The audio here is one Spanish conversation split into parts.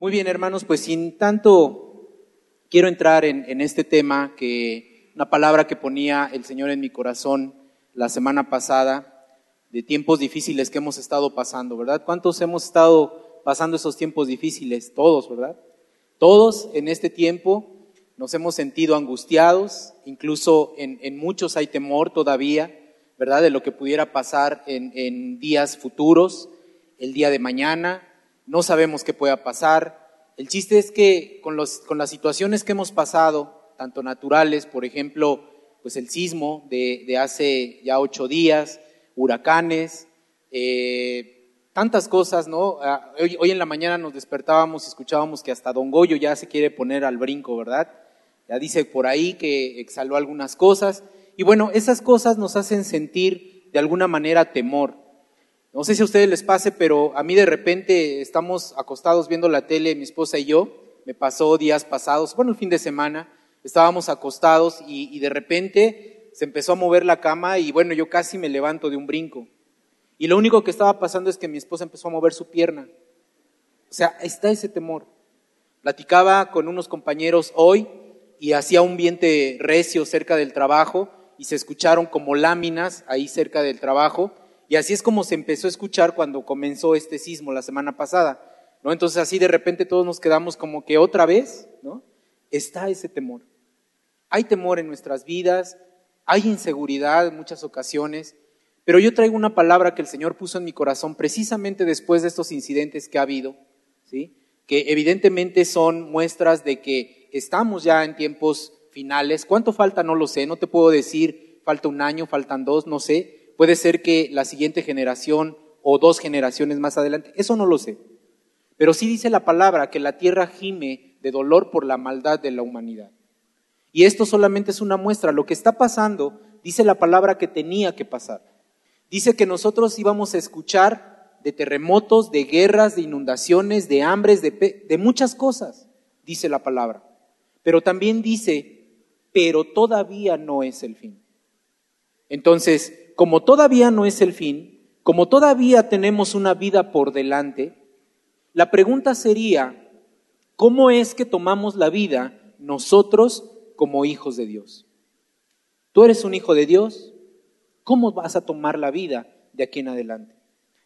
Muy bien, hermanos, pues sin tanto quiero entrar en, este tema, que una palabra que ponía el Señor en mi corazón la semana pasada, de tiempos difíciles que hemos estado pasando, ¿verdad? ¿Cuántos hemos estado pasando esos tiempos difíciles? Todos, ¿verdad? Todos en este tiempo nos hemos sentido angustiados, incluso en, muchos hay temor todavía, ¿verdad? De lo que pudiera pasar en días futuros, el día de mañana, no sabemos qué pueda pasar. El chiste es que con, los, con las situaciones que hemos pasado, tanto naturales, por ejemplo, pues el sismo de, hace ya ocho días, huracanes, eh, tantas cosas, ¿no? Ah, hoy, hoy, en la mañana nos despertábamos y escuchábamos que hasta Don Goyo ya se quiere poner al brinco, ¿verdad? Ya dice por ahí que exhaló algunas cosas. Y bueno, esas cosas nos hacen sentir de alguna manera temor. No sé si a ustedes les pase, pero a mí de repente estamos acostados viendo la tele, mi esposa y yo, me pasó días pasados, bueno, el fin de semana, estábamos acostados y, de repente se empezó a mover la cama y bueno, yo casi me levanto de un brinco. Y lo único que estaba pasando es que mi esposa empezó a mover su pierna. O sea, está ese temor. Platicaba con unos compañeros hoy y hacía un viento recio cerca del trabajo y se escucharon como láminas ahí cerca del trabajo y así es como se empezó a escuchar cuando comenzó este sismo la semana pasada. ¿no? Entonces así de repente todos nos quedamos como que otra vez, ¿no? Está ese temor. Hay temor en nuestras vidas, hay inseguridad en muchas ocasiones, pero yo traigo una palabra que el Señor puso en mi corazón precisamente después de estos incidentes que ha habido, ¿sí? que evidentemente son muestras de que estamos ya en tiempos finales. ¿Cuánto falta? No lo sé, no te puedo decir, falta un año, faltan dos, no sé, Puede ser que la siguiente generación o dos generaciones más adelante, eso no lo sé. Pero sí dice la palabra que la tierra gime de dolor por la maldad de la humanidad. Y esto solamente es una muestra. Lo que está pasando, dice la palabra que tenía que pasar. Dice que nosotros íbamos a escuchar de terremotos, de guerras, de inundaciones, de hambres, de, de muchas cosas, dice la palabra. Pero también dice, pero todavía no es el fin. Entonces, como todavía no es el fin, como todavía tenemos una vida por delante, la pregunta sería, ¿cómo es que tomamos la vida nosotros como hijos de Dios? ¿Tú eres un hijo de Dios? ¿Cómo vas a tomar la vida de aquí en adelante?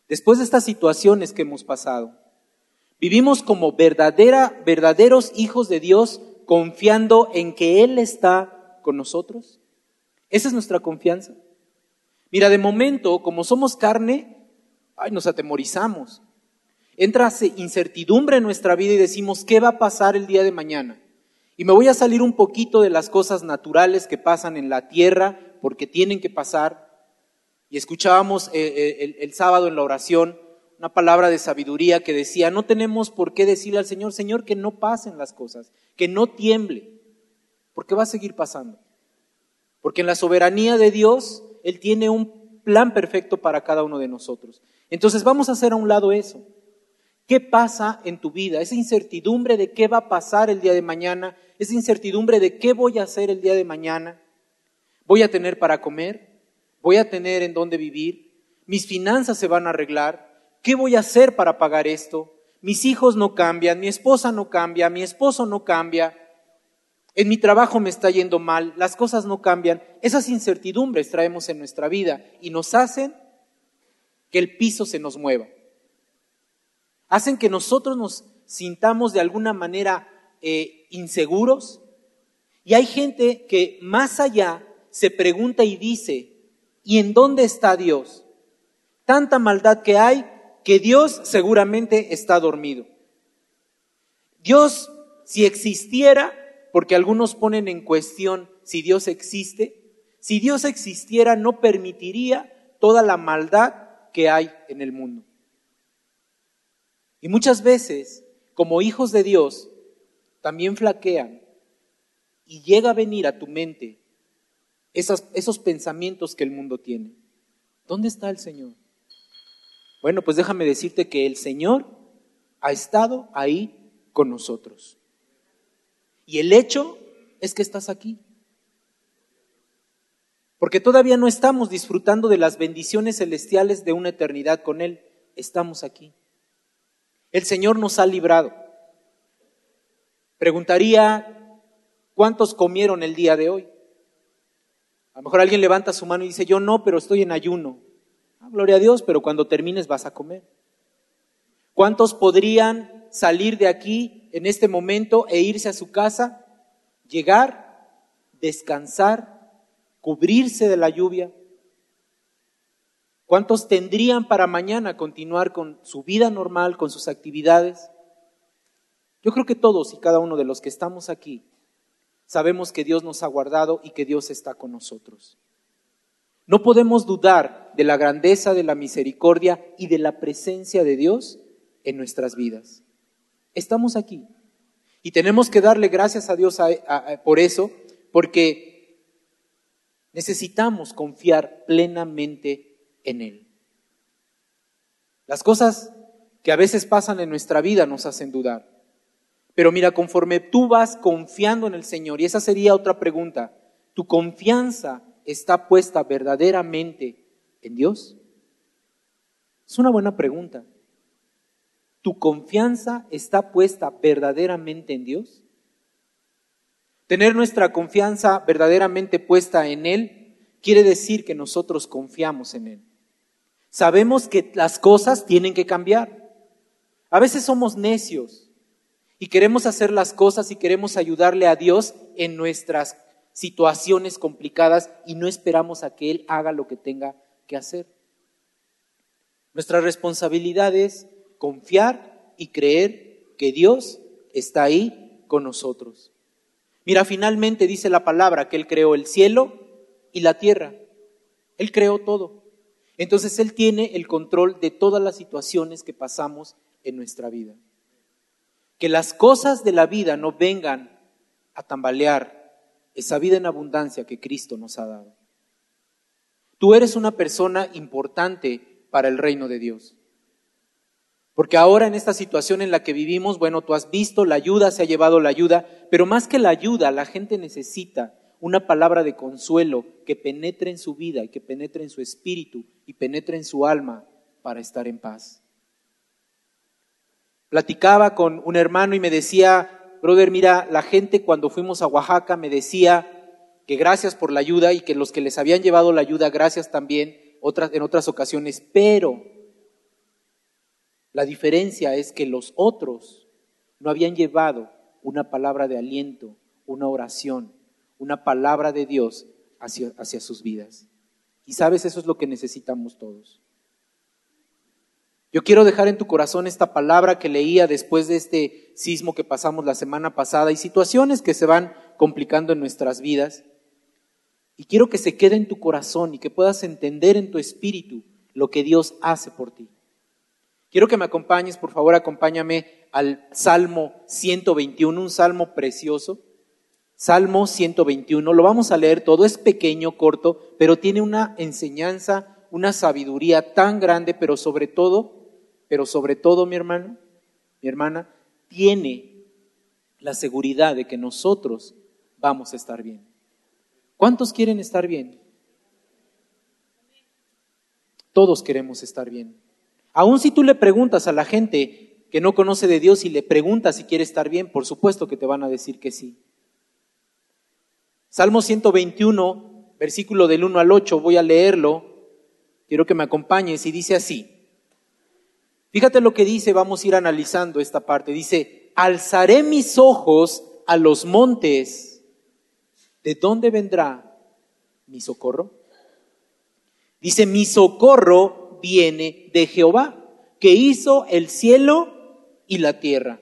Después de estas situaciones que hemos pasado, vivimos como verdadera, verdaderos hijos de Dios confiando en que Él está con nosotros. Esa es nuestra confianza. Mira, de momento, como somos carne, ay, nos atemorizamos. Entra incertidumbre en nuestra vida y decimos, ¿qué va a pasar el día de mañana? Y me voy a salir un poquito de las cosas naturales que pasan en la tierra, porque tienen que pasar. Y escuchábamos eh, eh, el, el sábado en la oración una palabra de sabiduría que decía, no tenemos por qué decirle al Señor, Señor, que no pasen las cosas, que no tiemble, porque va a seguir pasando. Porque en la soberanía de Dios él tiene un plan perfecto para cada uno de nosotros. Entonces vamos a hacer a un lado eso. ¿Qué pasa en tu vida? Esa incertidumbre de qué va a pasar el día de mañana, esa incertidumbre de qué voy a hacer el día de mañana. ¿Voy a tener para comer? ¿Voy a tener en dónde vivir? ¿Mis finanzas se van a arreglar? ¿Qué voy a hacer para pagar esto? Mis hijos no cambian, mi esposa no cambia, mi esposo no cambia en mi trabajo me está yendo mal, las cosas no cambian. Esas incertidumbres traemos en nuestra vida y nos hacen que el piso se nos mueva. Hacen que nosotros nos sintamos de alguna manera eh, inseguros. Y hay gente que más allá se pregunta y dice, ¿y en dónde está Dios? Tanta maldad que hay que Dios seguramente está dormido. Dios, si existiera, porque algunos ponen en cuestión si Dios existe. Si Dios existiera, no permitiría toda la maldad que hay en el mundo. Y muchas veces, como hijos de Dios, también flaquean y llega a venir a tu mente esos pensamientos que el mundo tiene. ¿Dónde está el Señor? Bueno, pues déjame decirte que el Señor ha estado ahí con nosotros. Y el hecho es que estás aquí. Porque todavía no estamos disfrutando de las bendiciones celestiales de una eternidad con Él. Estamos aquí. El Señor nos ha librado. Preguntaría, ¿cuántos comieron el día de hoy? A lo mejor alguien levanta su mano y dice, yo no, pero estoy en ayuno. Ah, gloria a Dios, pero cuando termines vas a comer. ¿Cuántos podrían salir de aquí en este momento e irse a su casa, llegar, descansar, cubrirse de la lluvia? ¿Cuántos tendrían para mañana continuar con su vida normal, con sus actividades? Yo creo que todos y cada uno de los que estamos aquí sabemos que Dios nos ha guardado y que Dios está con nosotros. No podemos dudar de la grandeza, de la misericordia y de la presencia de Dios en nuestras vidas. Estamos aquí y tenemos que darle gracias a Dios por eso, porque necesitamos confiar plenamente en Él. Las cosas que a veces pasan en nuestra vida nos hacen dudar. Pero mira, conforme tú vas confiando en el Señor, y esa sería otra pregunta, ¿tu confianza está puesta verdaderamente en Dios? Es una buena pregunta. ¿Tu confianza está puesta verdaderamente en Dios? Tener nuestra confianza verdaderamente puesta en Él quiere decir que nosotros confiamos en Él. Sabemos que las cosas tienen que cambiar. A veces somos necios y queremos hacer las cosas y queremos ayudarle a Dios en nuestras situaciones complicadas y no esperamos a que Él haga lo que tenga que hacer. Nuestra responsabilidad es confiar y creer que Dios está ahí con nosotros. Mira, finalmente dice la palabra que Él creó el cielo y la tierra. Él creó todo. Entonces Él tiene el control de todas las situaciones que pasamos en nuestra vida que las cosas de la vida no vengan a tambalear esa vida en abundancia que Cristo nos ha dado. Tú eres una persona importante para el reino de Dios. Porque ahora en esta situación en la que vivimos, bueno, tú has visto la ayuda, se ha llevado la ayuda, pero más que la ayuda, la gente necesita una palabra de consuelo que penetre en su vida y que penetre en su espíritu y penetre en su alma para estar en paz. Platicaba con un hermano y me decía, brother, mira, la gente cuando fuimos a Oaxaca me decía que gracias por la ayuda y que los que les habían llevado la ayuda, gracias también otras, en otras ocasiones, pero la diferencia es que los otros no habían llevado una palabra de aliento, una oración, una palabra de Dios hacia, hacia sus vidas. Y sabes, eso es lo que necesitamos todos. Yo quiero dejar en tu corazón esta palabra que leía después de este sismo que pasamos la semana pasada y situaciones que se van complicando en nuestras vidas. Y quiero que se quede en tu corazón y que puedas entender en tu espíritu lo que Dios hace por ti. Quiero que me acompañes, por favor, acompáñame al Salmo 121, un salmo precioso. Salmo 121, lo vamos a leer todo, es pequeño, corto, pero tiene una enseñanza, una sabiduría tan grande, pero sobre todo pero sobre todo, mi hermano, mi hermana, tiene la seguridad de que nosotros vamos a estar bien. ¿Cuántos quieren estar bien? Todos queremos estar bien. Aun si tú le preguntas a la gente que no conoce de Dios y le preguntas si quiere estar bien, por supuesto que te van a decir que sí. Salmo 121, versículo del 1 al 8, voy a leerlo. Quiero que me acompañes y dice así. Fíjate lo que dice, vamos a ir analizando esta parte. Dice, alzaré mis ojos a los montes. ¿De dónde vendrá mi socorro? Dice, mi socorro viene de Jehová, que hizo el cielo y la tierra.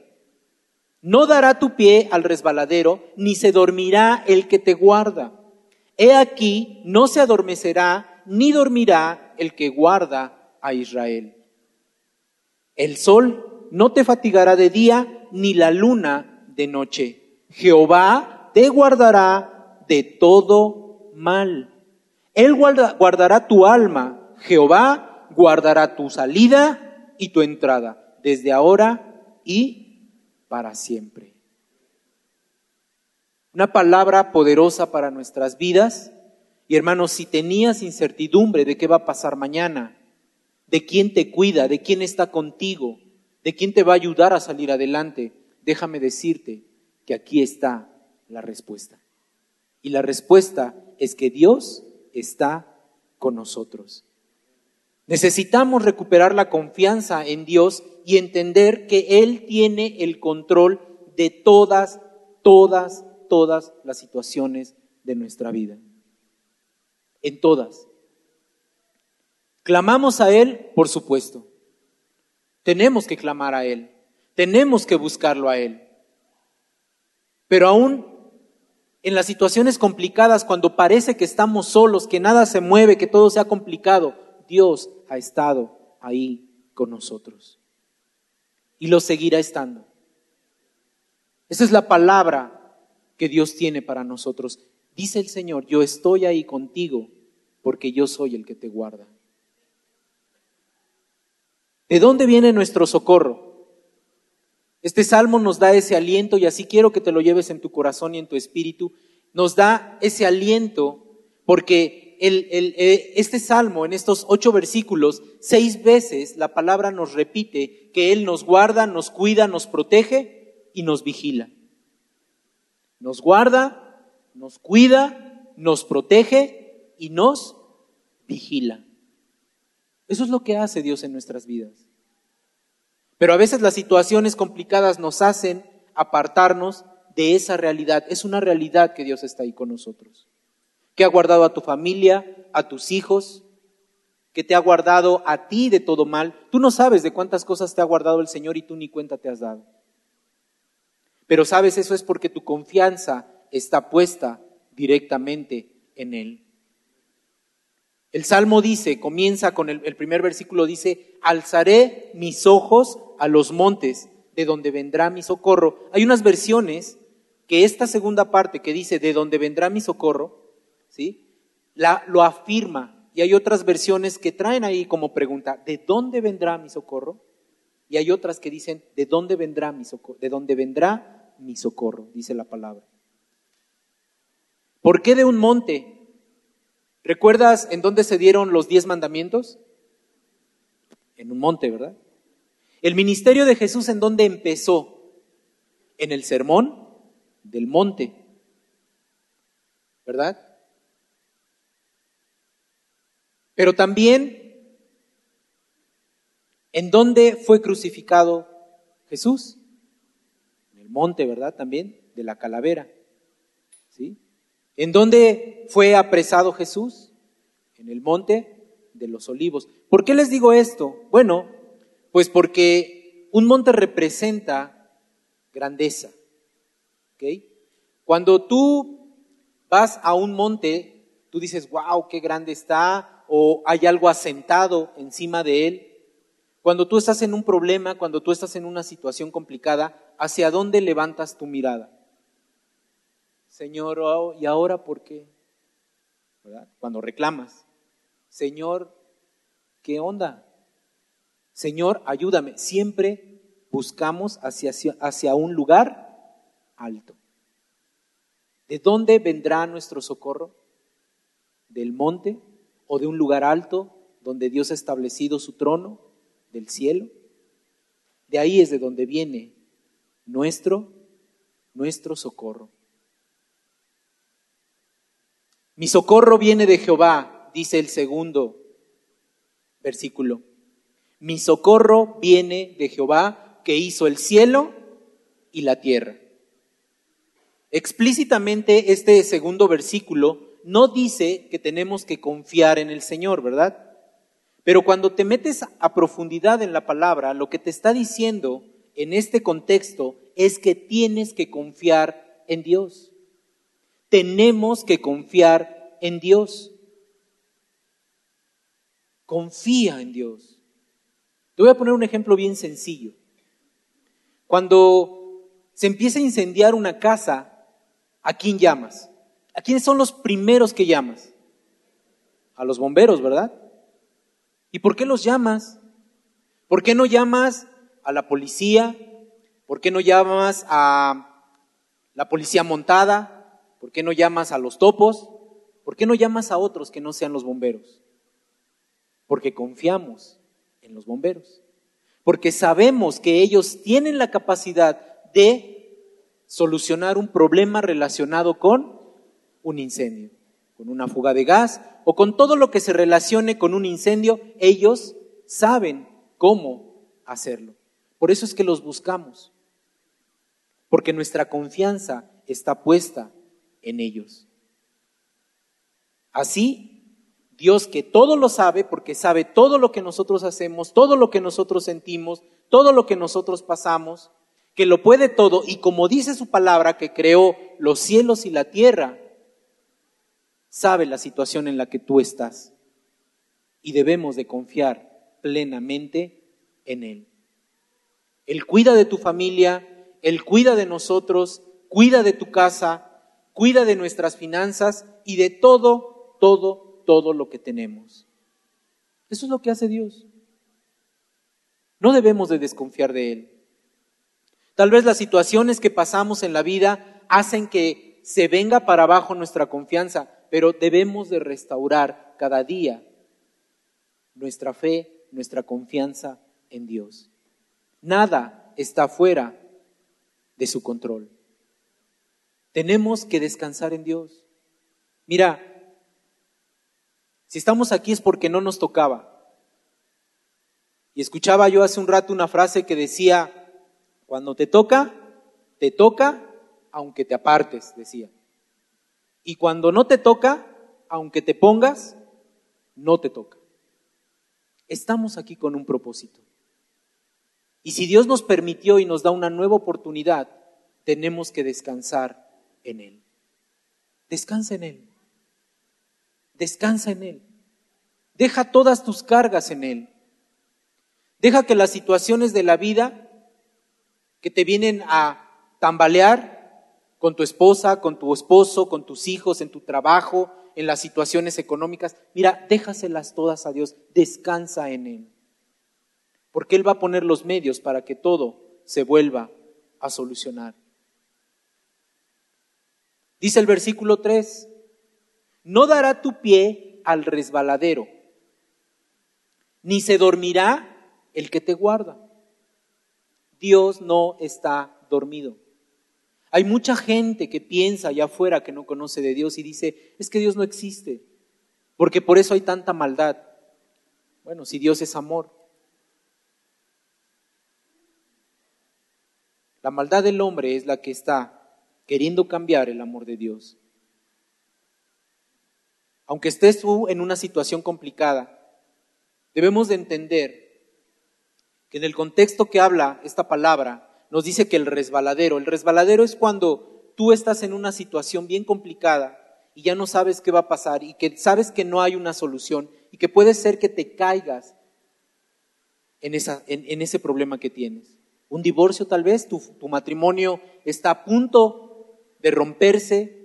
No dará tu pie al resbaladero, ni se dormirá el que te guarda. He aquí, no se adormecerá, ni dormirá el que guarda a Israel. El sol no te fatigará de día, ni la luna de noche. Jehová te guardará de todo mal. Él guardará tu alma. Jehová guardará tu salida y tu entrada, desde ahora y para siempre. Una palabra poderosa para nuestras vidas. Y hermanos, si tenías incertidumbre de qué va a pasar mañana, de quién te cuida, de quién está contigo, de quién te va a ayudar a salir adelante, déjame decirte que aquí está la respuesta. Y la respuesta es que Dios está con nosotros. Necesitamos recuperar la confianza en Dios y entender que Él tiene el control de todas, todas, todas las situaciones de nuestra vida. En todas. Clamamos a Él, por supuesto. Tenemos que clamar a Él. Tenemos que buscarlo a Él. Pero aún en las situaciones complicadas, cuando parece que estamos solos, que nada se mueve, que todo se ha complicado, Dios ha estado ahí con nosotros. Y lo seguirá estando. Esa es la palabra que Dios tiene para nosotros. Dice el Señor, yo estoy ahí contigo porque yo soy el que te guarda. ¿De dónde viene nuestro socorro? Este salmo nos da ese aliento y así quiero que te lo lleves en tu corazón y en tu espíritu. Nos da ese aliento porque eh, este salmo, en estos ocho versículos, seis veces la palabra nos repite que Él nos guarda, nos cuida, nos protege y nos vigila. Nos guarda, nos cuida, nos protege y nos vigila. Eso es lo que hace Dios en nuestras vidas. Pero a veces las situaciones complicadas nos hacen apartarnos de esa realidad. Es una realidad que Dios está ahí con nosotros. Que ha guardado a tu familia, a tus hijos, que te ha guardado a ti de todo mal. Tú no sabes de cuántas cosas te ha guardado el Señor y tú ni cuenta te has dado. Pero sabes, eso es porque tu confianza está puesta directamente en Él. El Salmo dice, comienza con el, primer versículo, dice, alzaré mis ojos a los montes, de donde vendrá mi socorro. Hay unas versiones que esta segunda parte que dice, de donde vendrá mi socorro, La, lo afirma. Y hay otras versiones que traen ahí como pregunta, ¿de dónde vendrá mi socorro? Y hay otras que dicen, ¿de dónde vendrá mi socorro? ¿De dónde vendrá mi socorro? Dice la palabra. ¿Por qué de un monte? ¿Recuerdas en dónde se dieron los diez mandamientos? En un monte, ¿verdad? El ministerio de Jesús en dónde empezó? En el sermón del monte, ¿verdad? Pero también, ¿en dónde fue crucificado Jesús? En el monte, ¿verdad? También, de la calavera. ¿Sí? ¿En dónde fue apresado Jesús? En el monte de los olivos. ¿Por qué les digo esto? Bueno, pues porque un monte representa grandeza. Cuando tú vas a un monte, tú dices, wow, qué grande está, o hay algo asentado encima de él. Cuando tú estás en un problema, cuando tú estás en una situación complicada, ¿hacia dónde levantas tu mirada? Señor, oh, ¿y ahora por qué? Cuando reclamas, Señor, ¿qué onda? Señor, ayúdame. Siempre buscamos hacia, hacia un lugar alto. ¿De dónde vendrá nuestro socorro? ¿Del monte o de un lugar alto donde Dios ha establecido su trono, del cielo? De ahí es de donde viene nuestro, nuestro socorro. Mi socorro viene de Jehová, dice el segundo versículo. Mi socorro viene de Jehová que hizo el cielo y la tierra. Explícitamente este segundo versículo no dice que tenemos que confiar en el Señor, ¿verdad? Pero cuando te metes a profundidad en la palabra, lo que te está diciendo en este contexto es que tienes que confiar en Dios tenemos que confiar en Dios. Confía en Dios. Te voy a poner un ejemplo bien sencillo. Cuando se empieza a incendiar una casa, ¿a quién llamas? ¿A quiénes son los primeros que llamas? A los bomberos, ¿verdad? ¿Y por qué los llamas? ¿Por qué no llamas a la policía? ¿Por qué no llamas a la policía montada? ¿Por qué no llamas a los topos? ¿Por qué no llamas a otros que no sean los bomberos? Porque confiamos en los bomberos. Porque sabemos que ellos tienen la capacidad de solucionar un problema relacionado con un incendio, con una fuga de gas o con todo lo que se relacione con un incendio, ellos saben cómo hacerlo. Por eso es que los buscamos, porque nuestra confianza está puesta en ellos. Así, Dios que todo lo sabe, porque sabe todo lo que nosotros hacemos, todo lo que nosotros sentimos, todo lo que nosotros pasamos, que lo puede todo y como dice su palabra que creó los cielos y la tierra, sabe la situación en la que tú estás y debemos de confiar plenamente en Él. Él cuida de tu familia, Él cuida de nosotros, cuida de tu casa, cuida de nuestras finanzas y de todo, todo, todo lo que tenemos. Eso es lo que hace Dios. No debemos de desconfiar de Él. Tal vez las situaciones que pasamos en la vida hacen que se venga para abajo nuestra confianza, pero debemos de restaurar cada día nuestra fe, nuestra confianza en Dios. Nada está fuera de su control. Tenemos que descansar en Dios. Mira, si estamos aquí es porque no nos tocaba. Y escuchaba yo hace un rato una frase que decía, cuando te toca, te toca aunque te apartes, decía. Y cuando no te toca, aunque te pongas, no te toca. Estamos aquí con un propósito. Y si Dios nos permitió y nos da una nueva oportunidad, tenemos que descansar en Él. Descansa en Él. Descansa en Él. Deja todas tus cargas en Él. Deja que las situaciones de la vida que te vienen a tambalear con tu esposa, con tu esposo, con tus hijos, en tu trabajo, en las situaciones económicas. Mira, déjaselas todas a Dios, descansa en Él. Porque Él va a poner los medios para que todo se vuelva a solucionar. Dice el versículo 3, no dará tu pie al resbaladero, ni se dormirá el que te guarda. Dios no está dormido. Hay mucha gente que piensa allá afuera que no conoce de Dios y dice, es que Dios no existe, porque por eso hay tanta maldad. Bueno, si Dios es amor. La maldad del hombre es la que está queriendo cambiar el amor de Dios. Aunque estés tú en una situación complicada, debemos de entender que en el contexto que habla esta palabra, nos dice que el resbaladero, el resbaladero es cuando tú estás en una situación bien complicada y ya no sabes qué va a pasar y que sabes que no hay una solución y que puede ser que te caigas en, esa, en, ese problema que tienes. Un divorcio tal vez, tu, tu matrimonio está a punto de romperse,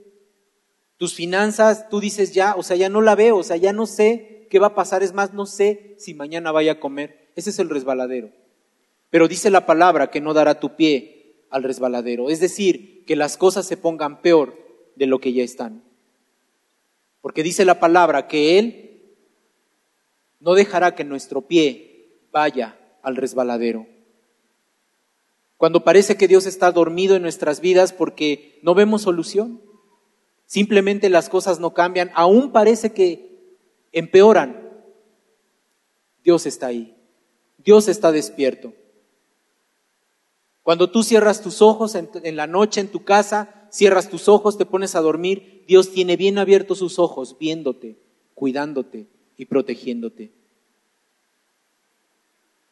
tus finanzas, tú dices ya, o sea, ya no la veo, o sea, ya no sé qué va a pasar, es más, no sé si mañana vaya a comer. Ese es el resbaladero. Pero dice la palabra que no dará tu pie al resbaladero. Es decir, que las cosas se pongan peor de lo que ya están. Porque dice la palabra que Él no dejará que nuestro pie vaya al resbaladero. Cuando parece que Dios está dormido en nuestras vidas porque no vemos solución, simplemente las cosas no cambian, aún parece que empeoran, Dios está ahí. Dios está despierto. Cuando tú cierras tus ojos en, la noche en tu casa, cierras tus ojos, te pones a dormir, Dios tiene bien abiertos sus ojos, viéndote, cuidándote y protegiéndote.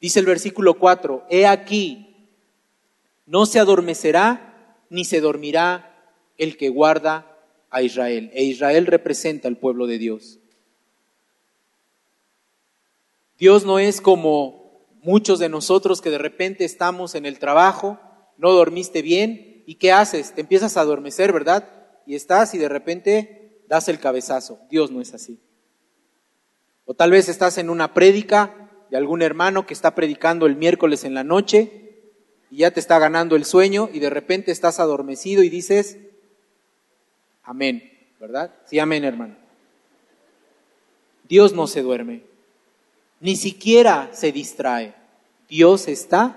Dice el versículo 4, he aquí, no se adormecerá ni se dormirá el que guarda a Israel. E Israel representa al pueblo de Dios. Dios no es como muchos de nosotros que de repente estamos en el trabajo, no dormiste bien, ¿y qué haces? Te empiezas a adormecer, ¿verdad? Y estás y de repente das el cabezazo. Dios no es así. O tal vez estás en una prédica de algún hermano que está predicando el miércoles en la noche y ya te está ganando el sueño y de repente estás adormecido y dices, amén, ¿verdad? Sí, amén, hermano. Dios no se duerme ni siquiera se distrae. Dios está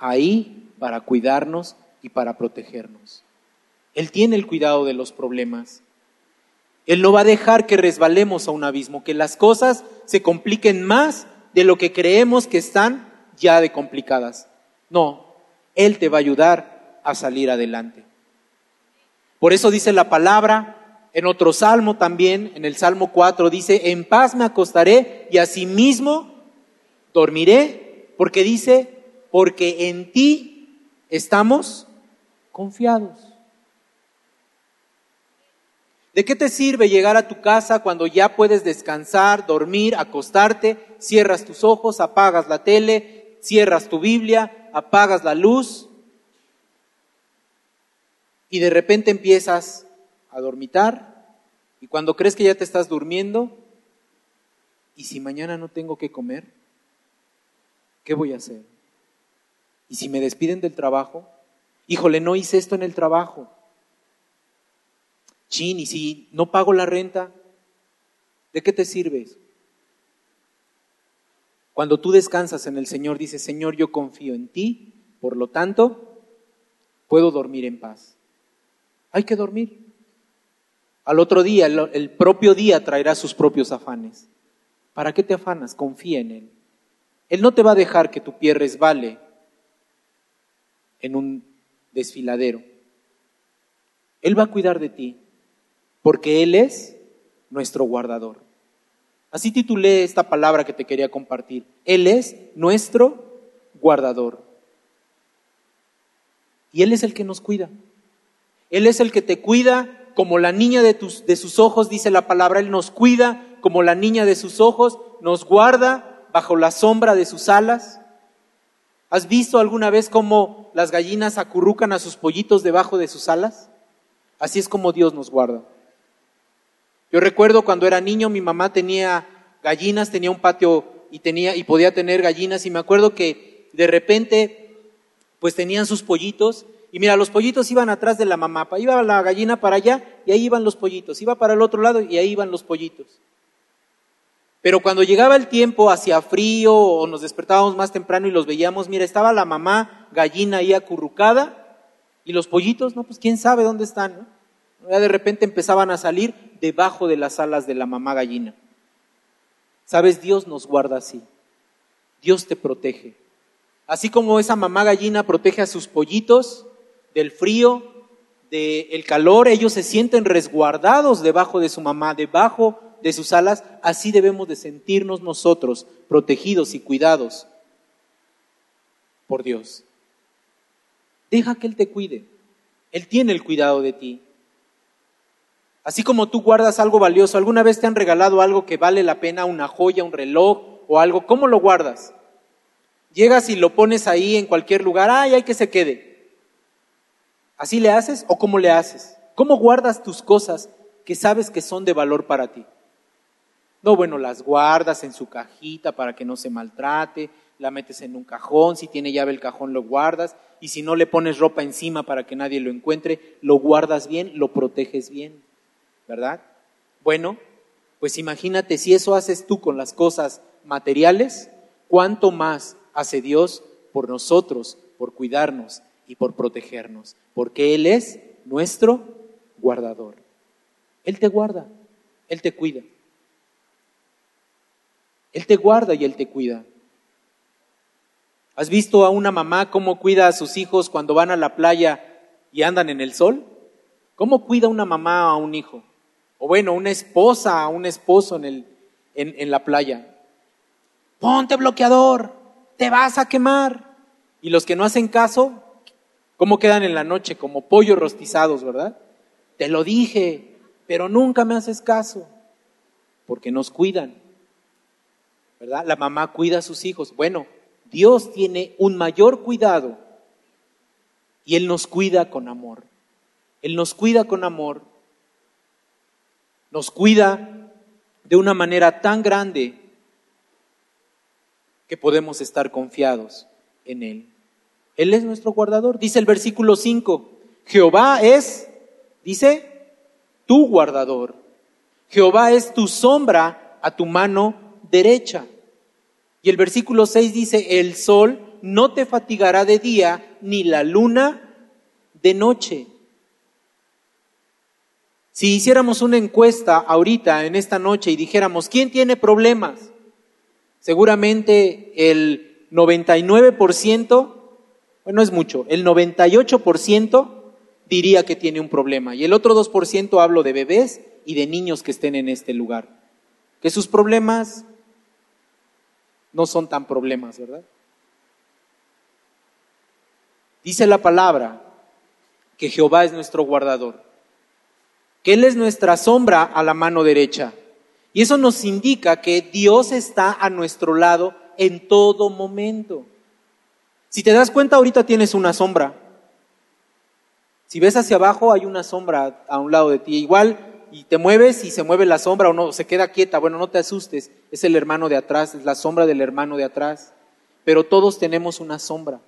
ahí para cuidarnos y para protegernos. Él tiene el cuidado de los problemas. Él no va a dejar que resbalemos a un abismo, que las cosas se compliquen más de lo que creemos que están ya de complicadas. No, Él te va a ayudar a salir adelante. Por eso dice la palabra, en otro salmo también, en el Salmo 4, dice, en paz me acostaré y asimismo dormiré, porque dice, porque en ti estamos confiados. ¿De qué te sirve llegar a tu casa cuando ya puedes descansar, dormir, acostarte, cierras tus ojos, apagas la tele, cierras tu Biblia, apagas la luz y de repente empiezas a dormitar y cuando crees que ya te estás durmiendo, ¿y si mañana no tengo que comer? ¿Qué voy a hacer? ¿Y si me despiden del trabajo? Híjole, no hice esto en el trabajo Chin, y si no pago la renta, ¿de qué te sirves? Cuando tú descansas en el Señor, dices, Señor, yo confío en ti, por lo tanto, puedo dormir en paz. Hay que dormir. Al otro día, el, propio día traerá sus propios afanes. ¿Para qué te afanas? Confía en Él. Él no te va a dejar que tu pie resbale en un desfiladero. Él va a cuidar de ti porque Él es nuestro guardador. Así titulé esta palabra que te quería compartir. Él es nuestro guardador. Y Él es el que nos cuida. Él es el que te cuida como la niña de, tus, de sus ojos, dice la palabra. Él nos cuida como la niña de sus ojos, nos guarda bajo la sombra de sus alas. ¿Has visto alguna vez cómo las gallinas acurrucan a sus pollitos debajo de sus alas? Así es como Dios nos guarda. Yo recuerdo cuando era niño, mi mamá tenía gallinas, tenía un patio y tenía y podía tener gallinas y me acuerdo que de repente pues tenían sus pollitos y mira, los pollitos iban atrás de la mamá, iba la gallina para allá y ahí iban los pollitos, iba para el otro lado y ahí iban los pollitos. Pero cuando llegaba el tiempo, hacía frío o nos despertábamos más temprano y los veíamos, mira, estaba la mamá gallina ahí acurrucada y los pollitos, no, pues quién sabe dónde están, ¿no? de repente empezaban a salir debajo de las alas de la mamá gallina. Sabes, Dios nos guarda así. Dios te protege. Así como esa mamá gallina protege a sus pollitos del frío, del calor, ellos se sienten resguardados debajo de su mamá, debajo de sus alas, así debemos de sentirnos nosotros, protegidos y cuidados por Dios. Deja que Él te cuide. Él tiene el cuidado de ti. Así como tú guardas algo valioso, ¿alguna vez te han regalado algo que vale la pena, una joya, un reloj o algo? ¿Cómo lo guardas? Llegas y lo pones ahí en cualquier lugar, ay, hay que se quede. ¿Así le haces o cómo le haces? ¿Cómo guardas tus cosas que sabes que son de valor para ti? No, bueno, las guardas en su cajita para que no se maltrate, la metes en un cajón, si tiene llave el cajón lo guardas, y si no le pones ropa encima para que nadie lo encuentre, lo guardas bien, lo proteges bien. ¿verdad? Bueno, pues imagínate si eso haces tú con las cosas materiales, cuánto más hace Dios por nosotros, por cuidarnos y por protegernos, porque Él es nuestro guardador. Él te guarda, Él te cuida. Él te guarda y Él te cuida. ¿Has visto a una mamá cómo cuida a sus hijos cuando van a la playa y andan en el sol? ¿Cómo cuida una mamá a un hijo? o bueno, una esposa a un esposo en, el, en, en la playa. Ponte bloqueador, te vas a quemar. Y los que no hacen caso, ¿cómo quedan en la noche? Como pollos rostizados, ¿verdad? Te lo dije, pero nunca me haces caso, porque nos cuidan, ¿verdad? La mamá cuida a sus hijos. Bueno, Dios tiene un mayor cuidado y Él nos cuida con amor. Él nos cuida con amor nos cuida de una manera tan grande que podemos estar confiados en Él. Él es nuestro guardador. Dice el versículo 5, Jehová es, dice, tu guardador. Jehová es tu sombra a tu mano derecha. Y el versículo 6 dice, el sol no te fatigará de día, ni la luna de noche. Si hiciéramos una encuesta ahorita, en esta noche, y dijéramos, ¿quién tiene problemas? Seguramente el 99%, bueno, es mucho, el 98% diría que tiene un problema. Y el otro 2% hablo de bebés y de niños que estén en este lugar. Que sus problemas no son tan problemas, ¿verdad? Dice la palabra que Jehová es nuestro guardador, que Él es nuestra sombra a la mano derecha. Y eso nos indica que Dios está a nuestro lado en todo momento. Si te das cuenta, ahorita tienes una sombra. Si ves hacia abajo, hay una sombra a un lado de ti. Igual, y te mueves y se mueve la sombra o no, se queda quieta. Bueno, no te asustes, es el hermano de atrás, es la sombra del hermano de atrás. Pero todos tenemos una sombra.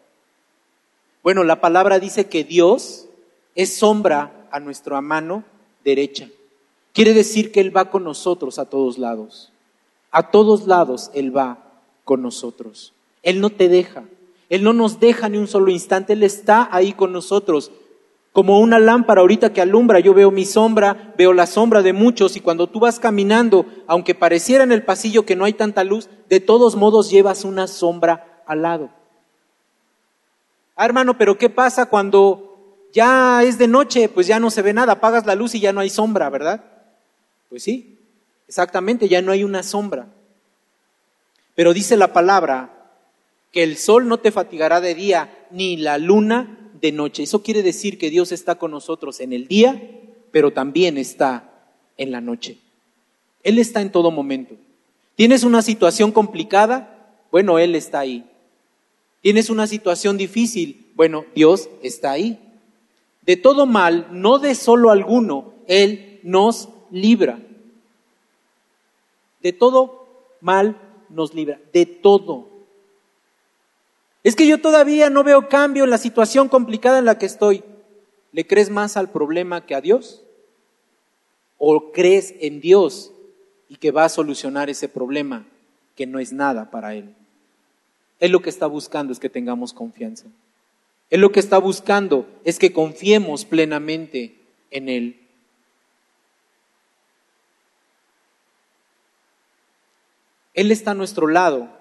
Bueno, la palabra dice que Dios es sombra a nuestra mano derecha. Quiere decir que Él va con nosotros a todos lados. A todos lados Él va con nosotros. Él no te deja. Él no nos deja ni un solo instante. Él está ahí con nosotros. Como una lámpara ahorita que alumbra, yo veo mi sombra, veo la sombra de muchos y cuando tú vas caminando, aunque pareciera en el pasillo que no hay tanta luz, de todos modos llevas una sombra al lado. Ah, hermano, pero ¿qué pasa cuando ya es de noche? Pues ya no se ve nada, apagas la luz y ya no hay sombra, ¿verdad? Pues sí, exactamente, ya no hay una sombra. Pero dice la palabra que el sol no te fatigará de día, ni la luna de noche. Eso quiere decir que Dios está con nosotros en el día, pero también está en la noche. Él está en todo momento. ¿Tienes una situación complicada? Bueno, Él está ahí. ¿Tienes una situación difícil? Bueno, Dios está ahí. De todo mal, no de solo alguno, Él nos libra. De todo mal nos libra, de todo. Es que yo todavía no veo cambio en la situación complicada en la que estoy. ¿Le crees más al problema que a Dios? ¿O crees en Dios y que va a solucionar ese problema que no es nada para Él? Él lo que está buscando es que tengamos confianza. Él lo que está buscando es que confiemos plenamente en Él. Él está a nuestro lado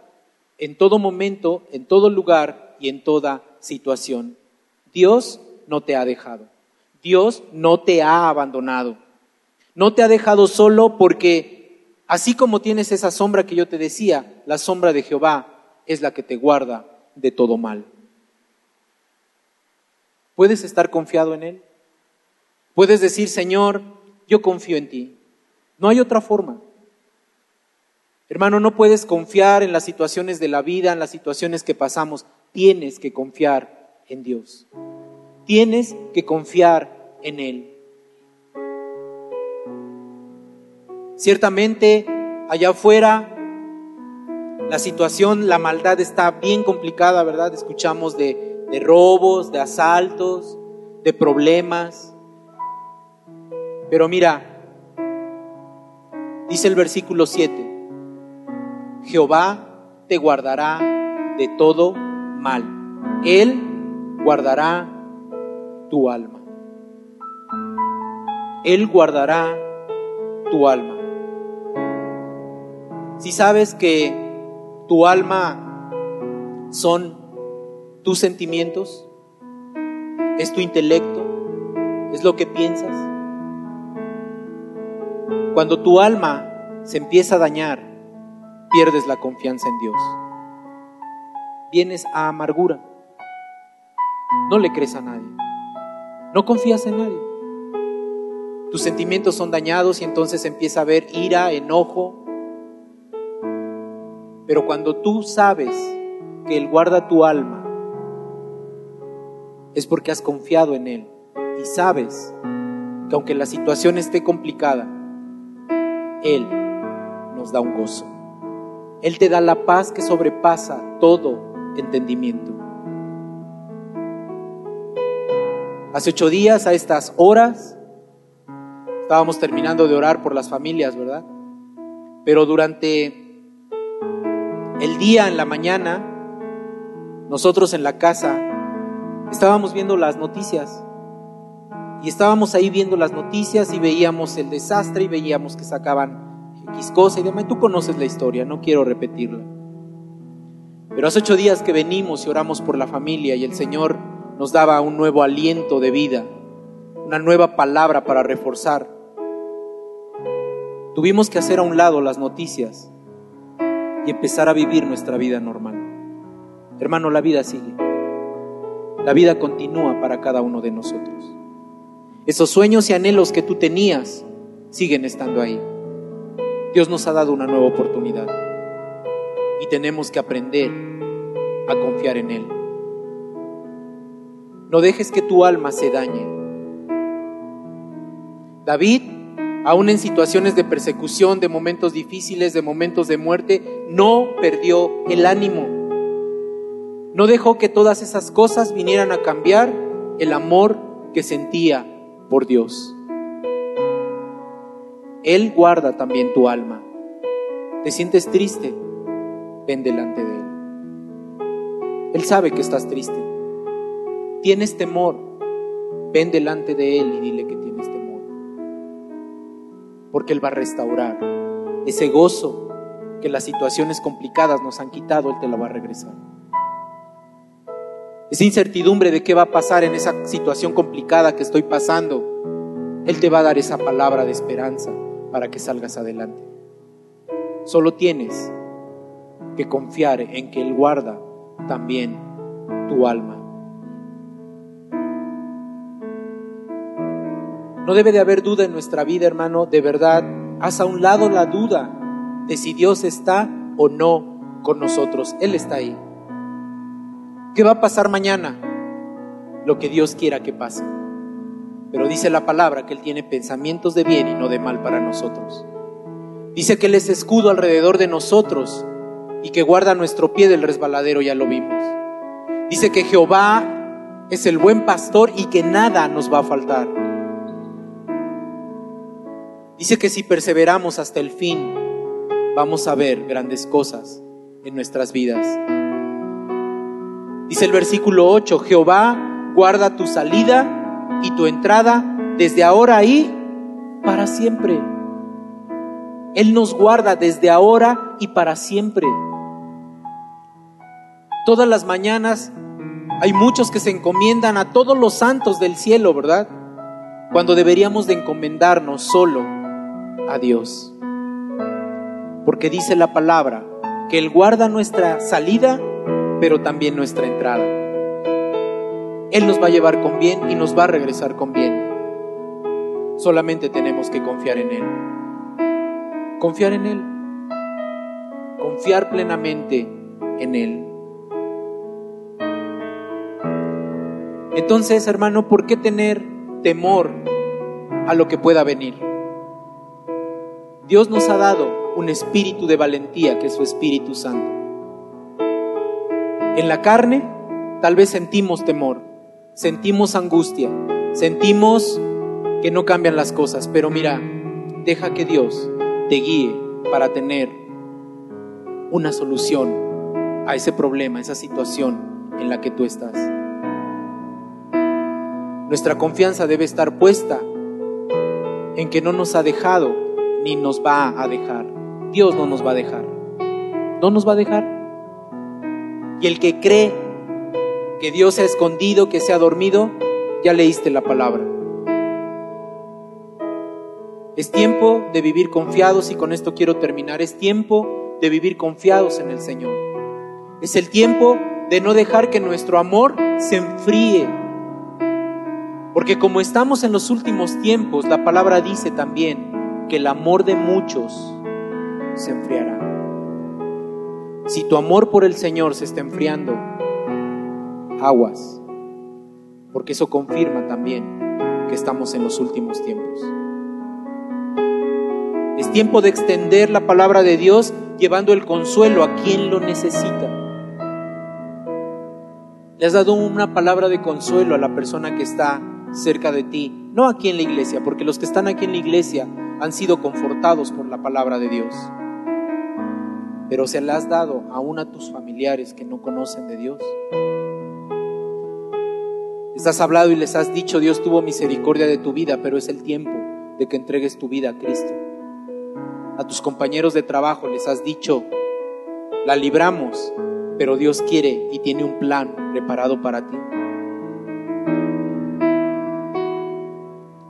en todo momento, en todo lugar y en toda situación. Dios no te ha dejado. Dios no te ha abandonado. No te ha dejado solo porque así como tienes esa sombra que yo te decía, la sombra de Jehová es la que te guarda de todo mal. ¿Puedes estar confiado en Él? Puedes decir, Señor, yo confío en ti. No hay otra forma. Hermano, no puedes confiar en las situaciones de la vida, en las situaciones que pasamos. Tienes que confiar en Dios. Tienes que confiar en Él. Ciertamente, allá afuera, la situación, la maldad está bien complicada, ¿verdad? Escuchamos de, de robos, de asaltos, de problemas. Pero mira, dice el versículo 7, Jehová te guardará de todo mal. Él guardará tu alma. Él guardará tu alma. Si sabes que tu alma son tus sentimientos, es tu intelecto, es lo que piensas. Cuando tu alma se empieza a dañar, pierdes la confianza en Dios. Vienes a amargura. No le crees a nadie. No confías en nadie. Tus sentimientos son dañados y entonces empieza a haber ira, enojo. Pero cuando tú sabes que Él guarda tu alma, es porque has confiado en Él y sabes que aunque la situación esté complicada, Él nos da un gozo. Él te da la paz que sobrepasa todo entendimiento. Hace ocho días, a estas horas, estábamos terminando de orar por las familias, ¿verdad? Pero durante el día, en la mañana, nosotros en la casa estábamos viendo las noticias Y estábamos ahí viendo las noticias y veíamos el desastre y veíamos que sacaban X cosa y demás. Tú conoces la historia, no quiero repetirla. Pero hace ocho días que venimos y oramos por la familia y el Señor nos daba un nuevo aliento de vida, una nueva palabra para reforzar. Tuvimos que hacer a un lado las noticias y empezar a vivir nuestra vida normal. Hermano, la vida sigue. La vida continúa para cada uno de nosotros. Esos sueños y anhelos que tú tenías siguen estando ahí. Dios nos ha dado una nueva oportunidad y tenemos que aprender a confiar en Él. No dejes que tu alma se dañe. David, aún en situaciones de persecución, de momentos difíciles, de momentos de muerte, no perdió el ánimo. No dejó que todas esas cosas vinieran a cambiar el amor que sentía por Dios. Él guarda también tu alma. ¿Te sientes triste? Ven delante de Él. Él sabe que estás triste. ¿Tienes temor? Ven delante de Él y dile que tienes temor. Porque Él va a restaurar ese gozo que las situaciones complicadas nos han quitado, Él te lo va a regresar. Esa incertidumbre de qué va a pasar en esa situación complicada que estoy pasando, Él te va a dar esa palabra de esperanza para que salgas adelante. Solo tienes que confiar en que Él guarda también tu alma. No debe de haber duda en nuestra vida, hermano. De verdad, haz a un lado la duda de si Dios está o no con nosotros. Él está ahí. ¿Qué va a pasar mañana? Lo que Dios quiera que pase. Pero dice la palabra que Él tiene pensamientos de bien y no de mal para nosotros. Dice que Él es escudo alrededor de nosotros y que guarda nuestro pie del resbaladero, ya lo vimos. Dice que Jehová es el buen pastor y que nada nos va a faltar. Dice que si perseveramos hasta el fin, vamos a ver grandes cosas en nuestras vidas. Dice el versículo 8, Jehová guarda tu salida y tu entrada desde ahora y para siempre. Él nos guarda desde ahora y para siempre. Todas las mañanas hay muchos que se encomiendan a todos los santos del cielo, ¿verdad? Cuando deberíamos de encomendarnos solo a Dios. Porque dice la palabra que Él guarda nuestra salida pero también nuestra entrada. Él nos va a llevar con bien y nos va a regresar con bien. Solamente tenemos que confiar en Él. Confiar en Él. Confiar plenamente en Él. Entonces, hermano, ¿por qué tener temor a lo que pueda venir? Dios nos ha dado un espíritu de valentía que es su Espíritu Santo. En la carne tal vez sentimos temor, sentimos angustia, sentimos que no cambian las cosas, pero mira, deja que Dios te guíe para tener una solución a ese problema, a esa situación en la que tú estás. Nuestra confianza debe estar puesta en que no nos ha dejado ni nos va a dejar. Dios no nos va a dejar. No nos va a dejar. Y el que cree que Dios se ha escondido, que se ha dormido, ya leíste la palabra. Es tiempo de vivir confiados y con esto quiero terminar. Es tiempo de vivir confiados en el Señor. Es el tiempo de no dejar que nuestro amor se enfríe. Porque como estamos en los últimos tiempos, la palabra dice también que el amor de muchos se enfriará. Si tu amor por el Señor se está enfriando, aguas, porque eso confirma también que estamos en los últimos tiempos. Es tiempo de extender la palabra de Dios llevando el consuelo a quien lo necesita. Le has dado una palabra de consuelo a la persona que está cerca de ti, no aquí en la iglesia, porque los que están aquí en la iglesia han sido confortados por la palabra de Dios pero se la has dado aún a tus familiares que no conocen de Dios. Les has hablado y les has dicho, Dios tuvo misericordia de tu vida, pero es el tiempo de que entregues tu vida a Cristo. A tus compañeros de trabajo les has dicho, la libramos, pero Dios quiere y tiene un plan preparado para ti.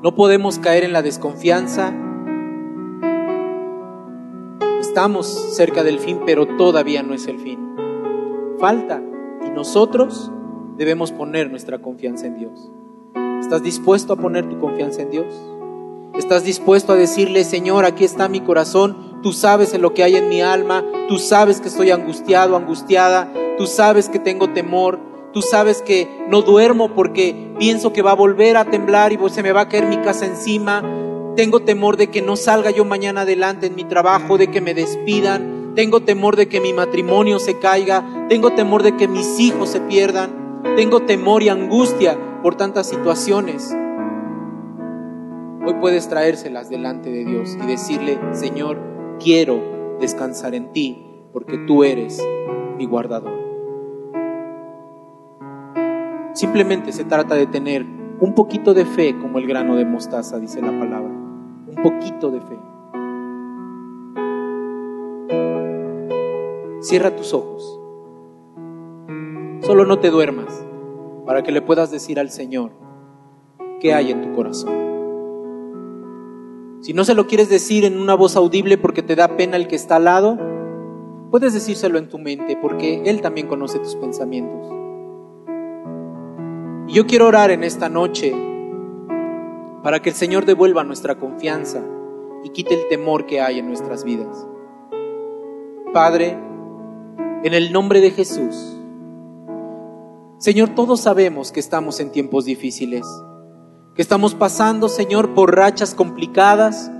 No podemos caer en la desconfianza. Estamos cerca del fin, pero todavía no es el fin. Falta y nosotros debemos poner nuestra confianza en Dios. ¿Estás dispuesto a poner tu confianza en Dios? ¿Estás dispuesto a decirle, Señor, aquí está mi corazón, tú sabes en lo que hay en mi alma, tú sabes que estoy angustiado, angustiada, tú sabes que tengo temor, Tú sabes que no duermo porque pienso que va a volver a temblar y se me va a caer mi casa encima. Tengo temor de que no salga yo mañana adelante en mi trabajo, de que me despidan. Tengo temor de que mi matrimonio se caiga. Tengo temor de que mis hijos se pierdan. Tengo temor y angustia por tantas situaciones. Hoy puedes traérselas delante de Dios y decirle, Señor, quiero descansar en ti porque tú eres mi guardador. Simplemente se trata de tener un poquito de fe como el grano de mostaza, dice la palabra. Un poquito de fe. Cierra tus ojos. Solo no te duermas para que le puedas decir al Señor qué hay en tu corazón. Si no se lo quieres decir en una voz audible porque te da pena el que está al lado, puedes decírselo en tu mente porque Él también conoce tus pensamientos. Y yo quiero orar en esta noche para que el Señor devuelva nuestra confianza y quite el temor que hay en nuestras vidas. Padre, en el nombre de Jesús, Señor, todos sabemos que estamos en tiempos difíciles, que estamos pasando, Señor, por rachas complicadas,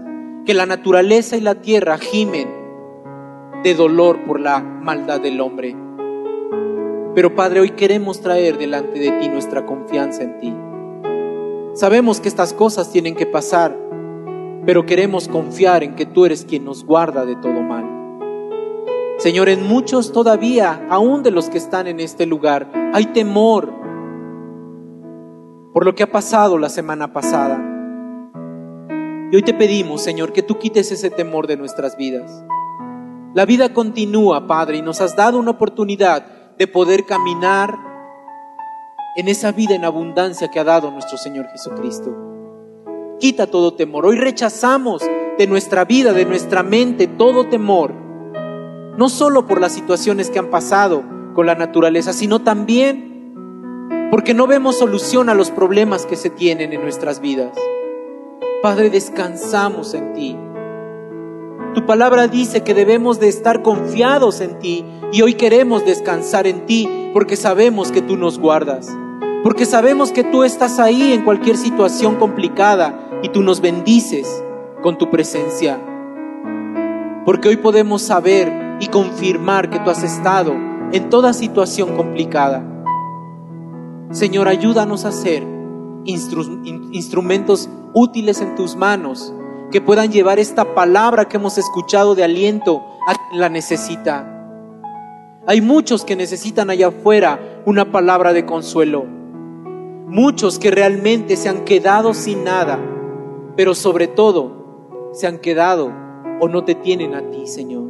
que la naturaleza y la tierra gimen de dolor por la maldad del hombre. Pero Padre, hoy queremos traer delante de ti nuestra confianza en ti. Sabemos que estas cosas tienen que pasar, pero queremos confiar en que tú eres quien nos guarda de todo mal. Señor, en muchos todavía, aún de los que están en este lugar, hay temor por lo que ha pasado la semana pasada. Y hoy te pedimos, Señor, que tú quites ese temor de nuestras vidas. La vida continúa, Padre, y nos has dado una oportunidad de poder caminar en esa vida en abundancia que ha dado nuestro Señor Jesucristo. Quita todo temor. Hoy rechazamos de nuestra vida, de nuestra mente, todo temor. No solo por las situaciones que han pasado con la naturaleza, sino también porque no vemos solución a los problemas que se tienen en nuestras vidas. Padre, descansamos en ti. Tu palabra dice que debemos de estar confiados en ti y hoy queremos descansar en ti porque sabemos que tú nos guardas, porque sabemos que tú estás ahí en cualquier situación complicada y tú nos bendices con tu presencia. Porque hoy podemos saber y confirmar que tú has estado en toda situación complicada. Señor, ayúdanos a ser instrumentos útiles en tus manos que puedan llevar esta palabra que hemos escuchado de aliento a quien la necesita. Hay muchos que necesitan allá afuera una palabra de consuelo. Muchos que realmente se han quedado sin nada, pero sobre todo se han quedado o no te tienen a ti, Señor.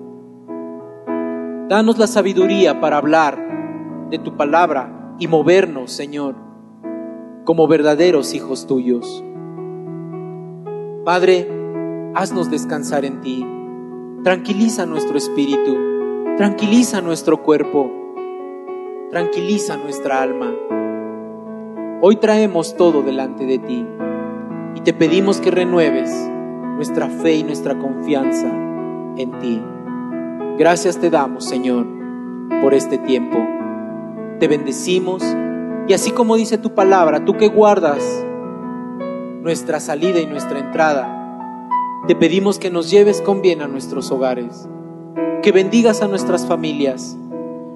Danos la sabiduría para hablar de tu palabra y movernos, Señor, como verdaderos hijos tuyos. Padre, haznos descansar en ti. Tranquiliza nuestro espíritu, tranquiliza nuestro cuerpo, tranquiliza nuestra alma. Hoy traemos todo delante de ti y te pedimos que renueves nuestra fe y nuestra confianza en ti. Gracias te damos, Señor, por este tiempo. Te bendecimos y así como dice tu palabra, tú que guardas nuestra salida y nuestra entrada, te pedimos que nos lleves con bien a nuestros hogares, que bendigas a nuestras familias,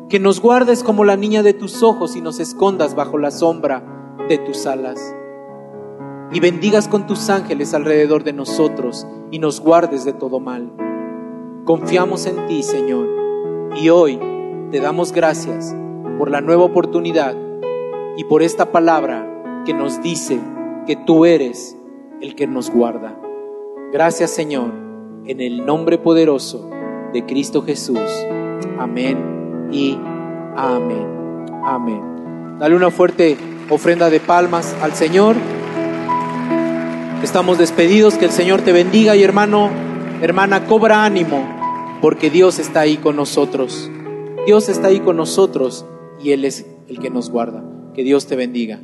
que nos guardes como la niña de tus ojos y nos escondas bajo la sombra de tus alas. Y bendigas con tus ángeles alrededor de nosotros y nos guardes de todo mal. Confiamos en ti, Señor, y hoy te damos gracias por la nueva oportunidad y por esta palabra que nos dice que tú eres el que nos guarda. Gracias Señor, en el nombre poderoso de Cristo Jesús. Amén y amén. Amén. Dale una fuerte ofrenda de palmas al Señor. Estamos despedidos, que el Señor te bendiga y hermano, hermana, cobra ánimo, porque Dios está ahí con nosotros. Dios está ahí con nosotros y Él es el que nos guarda. Que Dios te bendiga.